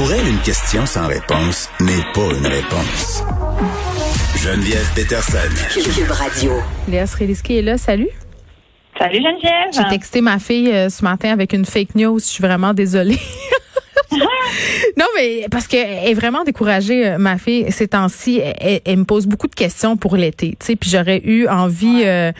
Pour elle, une question sans réponse n'est pas une réponse. Geneviève Peterson. Cube Radio. Léa Sreliski est là, salut. Salut Geneviève. J'ai texté ma fille euh, ce matin avec une fake news. Je suis vraiment désolée. non, mais parce qu'elle est vraiment découragée, euh, ma fille, ces temps-ci. Elle, elle me pose beaucoup de questions pour l'été. Tu sais, puis j'aurais eu envie. euh,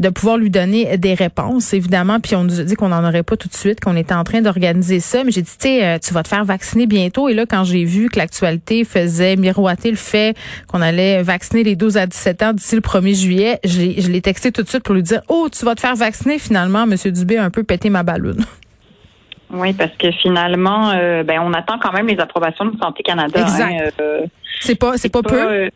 de pouvoir lui donner des réponses, évidemment. Puis on nous a dit qu'on n'en aurait pas tout de suite, qu'on était en train d'organiser ça. Mais j'ai dit, tu sais, euh, tu vas te faire vacciner bientôt. Et là, quand j'ai vu que l'actualité faisait miroiter le fait qu'on allait vacciner les 12 à 17 ans d'ici le 1er juillet, je l'ai- texté tout de suite pour lui dire, oh, tu vas te faire vacciner finalement. Monsieur Dubé a un peu pété ma balloune. Oui, parce que finalement, euh, ben, on attend quand même les approbations de Santé Canada. Exact. hein, euh, C'est pas, c'est pas peu.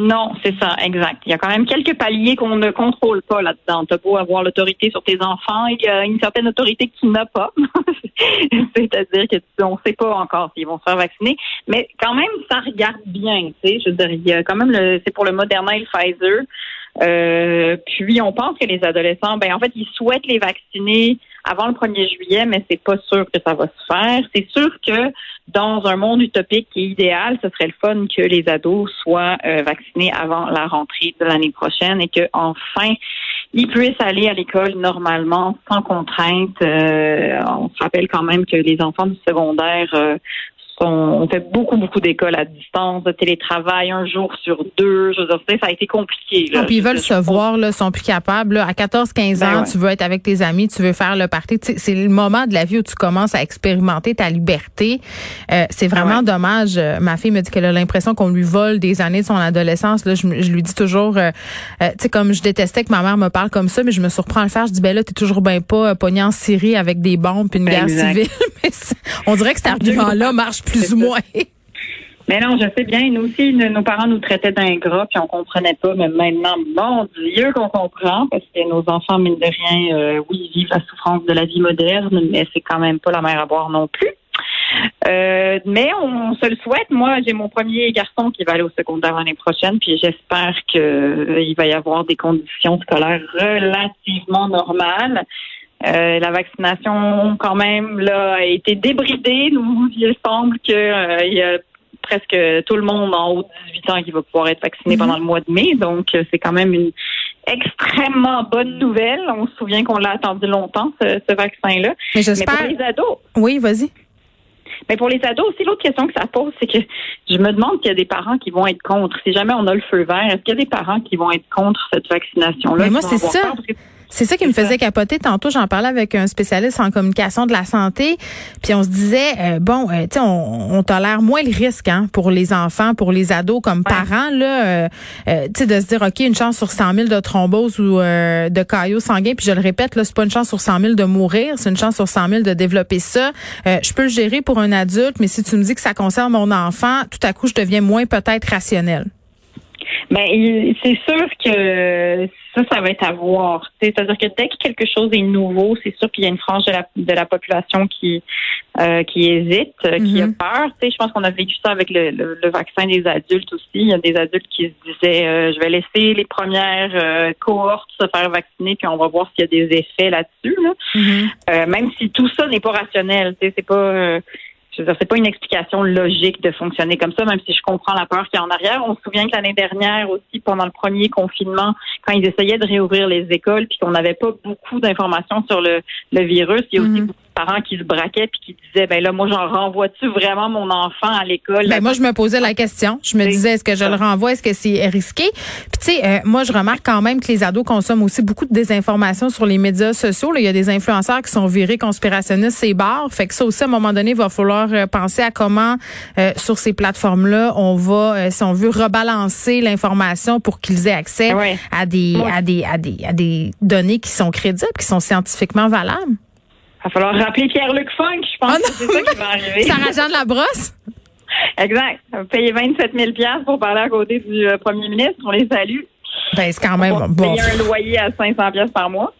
Non, c'est ça, exact. Il y a quand même quelques paliers qu'on ne contrôle pas là-dedans. Tu beau avoir l'autorité sur tes enfants, il y a une certaine autorité que tu n'as pas. C'est-à-dire que tu- on ne sait pas encore s'ils vont se faire vacciner. Mais quand même, ça regarde bien. Tu sais, je veux dire, il y a quand même le, c'est pour le Moderna et le Pfizer. Euh, puis on pense que les adolescents, ben en fait, ils souhaitent les vacciner avant le 1er juillet, mais c'est pas sûr que ça va se faire. C'est sûr que dans un monde utopique et idéal, ce serait le fun que les ados soient euh, vaccinés avant la rentrée de l'année prochaine et que enfin ils puissent aller à l'école normalement sans contrainte. Euh, on se rappelle quand même que les enfants du secondaire euh, on fait beaucoup beaucoup d'écoles à distance, de télétravail un jour sur deux. Je veux dire, ça a été compliqué. Là. Puis ils veulent se voir, là, sont plus capables. là. À 14-15 Ben ans, ouais. tu veux être avec tes amis, tu veux faire le party. Tu sais, C'est le moment de la vie où tu commences à expérimenter ta liberté. Euh, c'est vraiment Ouais. dommage. Euh, Ma fille me dit qu'elle a l'impression qu'on lui vole des années de son adolescence. Là, je, je lui dis toujours, euh, euh, tu sais, comme je détestais que ma mère me parle comme ça, mais je me surprends à le faire. Je dis, ben là, t'es toujours bien pas pogné en Syrie avec des bombes puis une guerre Exact. civile. on dirait que cet argument-là marche plus C'est ou ça. moins. Mais non, je sais bien. Nous aussi, nos nos parents nous traitaient d'ingrats, puis on comprenait pas. Mais maintenant, mon Dieu, qu'on comprend, parce que nos enfants, mine de rien, euh, oui, ils vivent la souffrance de la vie moderne, mais c'est quand même pas la mer à boire non plus. Euh, mais on se le souhaite. Moi, j'ai mon premier garçon qui va aller au secondaire l'année prochaine, puis j'espère qu'il va y avoir des conditions scolaires relativement normales. Euh, la vaccination, quand même, là, a été débridée. Nous, il semble que euh, il y a presque tout le monde en haut de 18 ans qui va pouvoir être vacciné Mhm. pendant le mois de mai. Donc, euh, c'est quand même une extrêmement bonne nouvelle. On se souvient qu'on l'a attendu longtemps, ce, ce vaccin-là. Mais Mais pour les ados, Oui, vas-y. mais pour les ados aussi, l'autre question que ça pose, c'est que je me demande qu'il y a des parents qui vont être contre. Si jamais on a le feu vert, est-ce qu'il y a des parents qui vont être contre cette vaccination-là? Mais moi, c'est ça. peur? C'est ça qui me faisait capoter tantôt. J'en parlais avec un spécialiste en communication de la santé, puis on se disait euh, bon, euh, tu sais, on, on tolère moins le risque hein, pour les enfants, pour les ados comme parents là, euh, tu sais, de se dire ok, une chance sur 100 000 de thrombose ou de caillots sanguins. Puis je le répète, là, c'est pas une chance sur 100 000 de mourir, c'est une chance sur 100 000 de développer ça. Je peux le gérer pour un adulte, mais si tu me dis que ça concerne mon enfant, tout à coup, je deviens moins peut-être rationnel. Ben, il- c'est sûr que ça, ça va être à voir. C'est-à-dire que dès que quelque chose est nouveau, c'est sûr qu'il y a une frange de la, de la population qui euh, qui hésite, euh, qui a Mhm. peur. Tu sais, je pense qu'on a vécu ça avec le, le- le vaccin des adultes aussi. Il y a des adultes qui se disaient, euh, je vais laisser les premières euh, cohortes se faire vacciner, puis on va voir s'il y a des effets là-dessus. Là. Euh, même si tout ça n'est pas rationnel, tu sais, c'est pas. Je veux dire, c'est pas une explication logique de fonctionner comme ça, même si je comprends la peur qu'il y a en arrière. On se souvient que l'année dernière aussi, pendant le premier confinement, quand ils essayaient de réouvrir les écoles, puis qu'on n'avait pas beaucoup d'informations sur le, le virus, il y a aussi Mhm. beaucoup parents qui se braquaient puis qui disaient, ben là, moi, j'en renvoie-tu vraiment mon enfant à l'école? Ben moi je me posais la question. Je me disais est-ce que je le renvoie, est-ce que c'est risqué? Puis tu sais, euh, moi je remarque quand même que les ados consomment aussi beaucoup de désinformation sur les médias sociaux. Là, il y a des influenceurs qui sont virés conspirationnistes, c'est barres. Fait que ça aussi à un moment donné, il va falloir euh, penser à comment euh, sur ces plateformes-là on va, euh, si on veut rebalancer l'information pour qu'ils aient accès Ouais. à des Ouais. à des à des à des données qui sont crédibles, qui sont scientifiquement valables. Va falloir rappeler Pierre-Luc Funk, je pense Oh que c'est ça qui va arriver. Sarah Jeanne Labrosse? Exact. On va payer 27 000 pour parler à côté du euh, premier ministre. On les salue. Ben, c'est quand même bon. payer un loyer à 500 pièces par mois.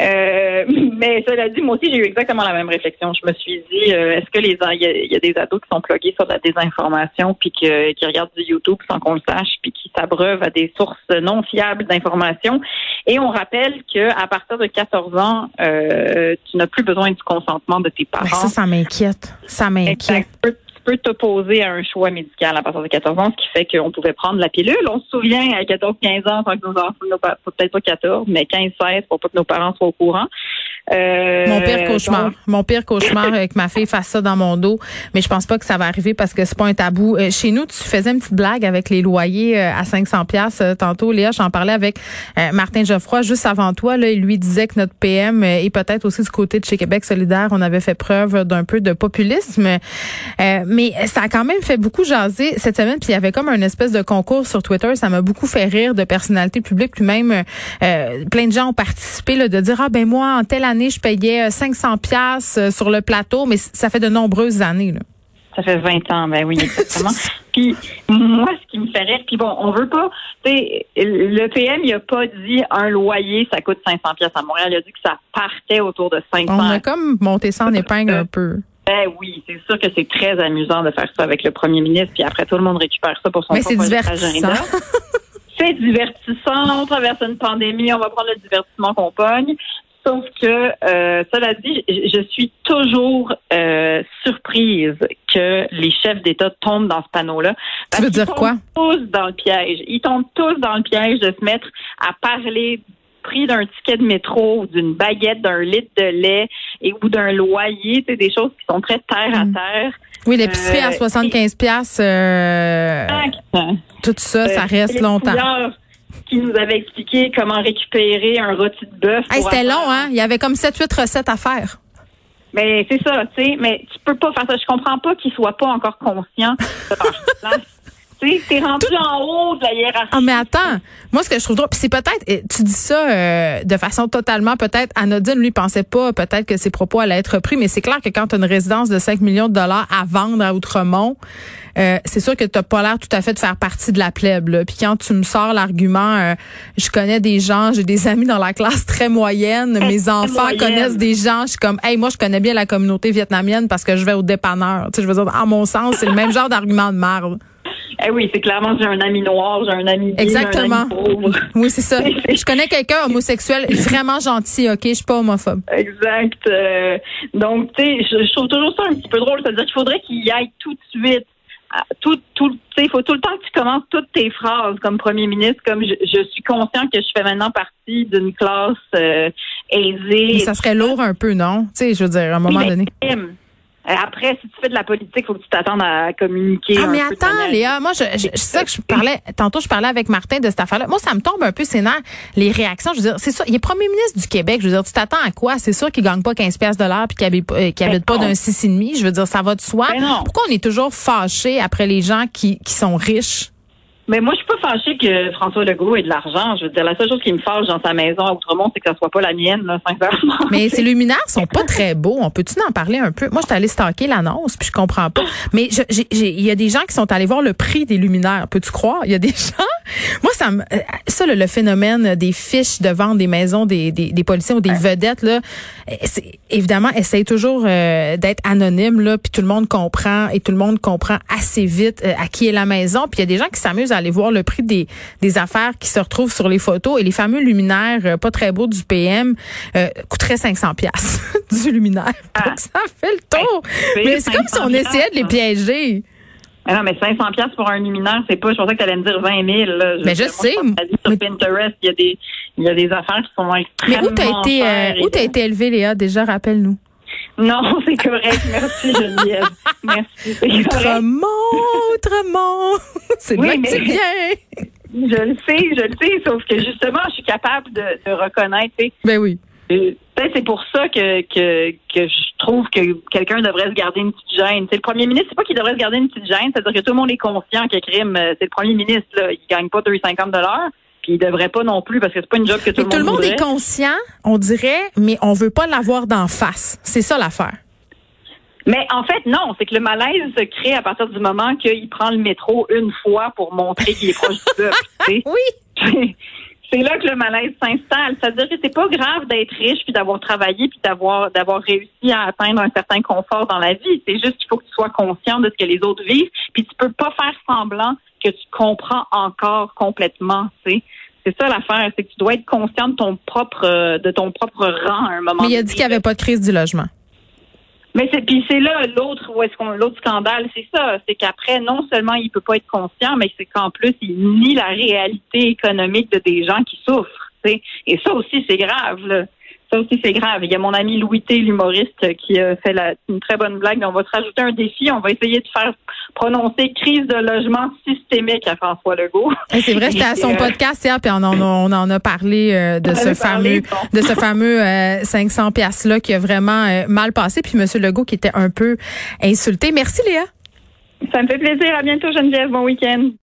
Euh, mais cela dit, moi aussi, j'ai eu exactement la même réflexion. Je me suis dit, euh, est-ce que les il y, a, il y a des ados qui sont plugués sur la désinformation, puis que, qui regardent du YouTube sans qu'on le sache, puis qui s'abreuvent à des sources non fiables d'informations. Et on rappelle que à partir de 14 ans, euh, tu n'as plus besoin du consentement de tes parents. Ça, ça m'inquiète. Ça m'inquiète. Peux- t'opposer à un choix médical à partir de 14 ans, ce qui fait qu'on pouvait prendre la pilule. On se souvient à 14-15 ans, sans que nos enfants, peut-être pas 14, mais 15-16 pour pas que nos parents soient au courant. Euh, Mon pire cauchemar. donc, Mon pire cauchemar avec ma fille fasse ça dans mon dos. Mais je pense pas que ça va arriver parce que c'est pas un tabou. Euh, chez nous, tu faisais une petite blague avec les loyers euh, à 500 pièces tantôt. Léa, j'en parlais avec Martin Geoffroy juste avant toi. Là, il lui disait que notre PM et peut-être aussi du côté de chez Québec solidaire, on avait fait preuve d'un peu de populisme. Mais ça a quand même fait beaucoup jaser cette semaine. Puis il y avait comme un espèce de concours sur Twitter. Ça m'a beaucoup fait rire de personnalités publiques. Puis même plein de gens ont participé là, de dire ah ben moi en telle année je payais euh, 500 pièces sur le plateau, mais ça fait de nombreuses années. Là. Ça fait 20 ans, ben oui, exactement. puis moi, ce qui me fait rire, puis bon, on veut pas, tu sais, le PM, il a pas dit un loyer, ça coûte 500 pièces à Montréal. Il a dit que ça partait autour de 500. On a comme monté ça en épingle un peu. Ben oui, c'est sûr que c'est très amusant de faire ça avec le premier ministre, puis après tout le monde récupère ça pour son Mais c'est divertissant. agenda. C'est divertissant, on traverse une pandémie, on va prendre le divertissement qu'on pogne. Sauf que, euh, cela dit, je, suis toujours euh, surprise que les chefs d'État tombent dans ce panneau-là. Tu veux dire quoi? tombent tous dans le piège. Ils tombent tous dans le piège de se mettre à parler prix d'un ticket de métro ou d'une baguette, d'un litre de lait et ou d'un loyer, c'est des choses qui sont très terre à Mm. terre. Oui, l'épicerie à Euh, 75 pièces, euh, tout ça, ça Euh, reste longtemps. Qui nous avait expliqué comment récupérer un rôti de bœuf. Hey, c'était avoir- long, hein? Il y avait comme 7-8 recettes à faire. Mais c'est ça, tu sais, mais tu peux pas faire ça. Je comprends pas qu'ils soient pas encore conscients de. Tu sais, t'es rendu en haut de la hiérarchie. Ah, mais attends. Moi, ce que je trouve drôle, c'est peut-être, tu dis ça euh, de façon totalement peut-être anodine. Lui, pensait pas peut-être que ses propos allaient être repris, mais c'est clair que quand tu as une résidence de 5 millions de dollars à vendre à Outremont, euh, c'est sûr que tu pas l'air tout à fait de faire partie de la plèbe. Là. Puis quand tu me sors l'argument, euh, je connais des gens, j'ai des amis dans la classe très moyenne, mes enfants moyenne. connaissent des gens, je suis comme, hey, moi, je connais bien la communauté vietnamienne parce que je vais au dépanneur. Tu sais, je veux dire, à mon sens, c'est le même genre d'argument de marde. Eh oui, c'est clairement, j'ai un ami noir, j'ai un ami gay, Exactement. un ami pauvre. Oui, c'est ça. Je connais quelqu'un homosexuel vraiment gentil, OK? Je suis pas homophobe. Exact. Euh, donc, tu sais, je, je trouve toujours ça un petit peu drôle. C'est-à-dire qu'il faudrait qu'il y aille tout de suite. Tout, tout, tu sais, il faut tout le temps que tu commences toutes tes phrases comme premier ministre, comme je, je suis conscient que je fais maintenant partie d'une classe euh, aisée. Mais ça serait lourd un peu, non? Tu sais, je veux dire, à un moment Oui, donné. Euh, Après, si tu fais de la politique, faut que tu t'attendes à communiquer. Ah, un mais attends, Léa, moi, je, je, c'est ça que je parlais, tantôt, je parlais avec Martin de cette affaire-là. Moi, ça me tombe un peu nerfs, les réactions. Je veux dire, c'est ça, il est premier ministre du Québec. Je veux dire, tu t'attends à quoi? C'est sûr qu'il gagne pas 15 pièces de l'heure puis qu'il habite, pas- euh, qu'il habite pas d'un 6,5. Je veux dire, ça va de soi. Ben. Pourquoi on est toujours fâché après les gens qui, qui sont riches? Mais moi, je suis pas fâchée que François Legault ait de l'argent. Je veux dire, la seule chose qui me fâche dans sa maison à Outremont, c'est que ça soit pas la mienne, là, sincèrement. Mais ces luminaires sont pas très beaux. On peut-tu en parler un peu? Moi, je suis allée stalker l'annonce, puis je comprends pas. Mais je- j'ai- j'ai- il y a des gens qui sont allés voir le prix des luminaires. Peux-tu croire? Il y a des gens. Moi, ça me, euh, ça, le, le phénomène des fiches de vente des maisons des, des, des policiers ou des vedettes, là, euh, c'est- évidemment, essaye toujours euh, d'être anonyme, là, puis tout le monde comprend et tout le monde comprend assez vite euh, à qui est la maison. Puis il y a des gens qui s'amusent à aller voir le prix des, des affaires qui se retrouvent sur les photos et les fameux luminaires euh, pas très beaux du PM euh, coûteraient 500 pièces du luminaire. Ah. Donc, ça fait le tour. Ben, Mais c'est comme si on 500 essayait de les piéger. Ah non, mais 500 pièces pour un luminaire, c'est pas. Je pensais que tu allais me dire 20 000. Là. Mais je moi, sais. Sur Mais- Pinterest, il y a des, il y a des affaires qui sont Mais extrêmement où t'as été, euh, où t'as été élevé, Léa? Déjà, rappelle-nous. Non, c'est correct. Merci, Geneviève. Merci. C'est correct. Outremont, Outremont. c'est Oui, bien mais-. Je le sais, je le sais, sauf que justement, je suis capable de, de reconnaître. Ben oui. euh, Peut-être c'est pour ça que, que, que je trouve que quelqu'un devrait se garder une petite gêne. C'est le premier ministre, c'est pas qu'il devrait se garder une petite gêne, c'est-à-dire que tout le monde est conscient que crime, euh, c'est le premier ministre, là, il gagne pas 250 dollars, puis il devrait pas non plus parce que c'est pas une job que tout, mais le monde Tout le monde est conscient, on dirait, mais on veut pas l'avoir d'en face. C'est ça l'affaire. Mais en fait, non, c'est que le malaise se crée à partir du moment qu'il prend le métro une fois pour montrer qu'il est proche du peuple. oui. c'est là que le malaise s'installe. C'est-à-dire que c'est pas grave d'être riche puis d'avoir travaillé puis d'avoir d'avoir réussi à atteindre un certain confort dans la vie. C'est juste qu'il faut que tu sois conscient de ce que les autres vivent puis tu peux pas faire semblant que tu comprends encore complètement. C'est c'est ça l'affaire, c'est que tu dois être conscient de ton propre de ton propre rang à un moment. Mais il a dit qu'il n'y avait pas de crise du logement. Mais c'est puis c'est là l'autre où est-ce qu'on l'autre scandale, c'est ça, c'est qu'après non seulement il peut pas être conscient, mais c'est qu'en plus il nie la réalité économique de des gens qui souffrent. Et ça aussi c'est grave. Là. Ça aussi, c'est grave. Il y a mon ami Louis T, l'humoriste, qui a fait la, une très bonne blague. On va se rajouter un défi. On va essayer de faire prononcer crise de logement systémique à François Legault. C'est vrai, j'étais à son euh, podcast hier, puis on en, on en a parlé euh, de, ce fameux, de ce fameux, 500 pièces là qui a vraiment euh, mal passé. Puis Monsieur Legault qui était un peu insulté. Merci Léa. Ça me fait plaisir. À bientôt Geneviève. Bon week-end.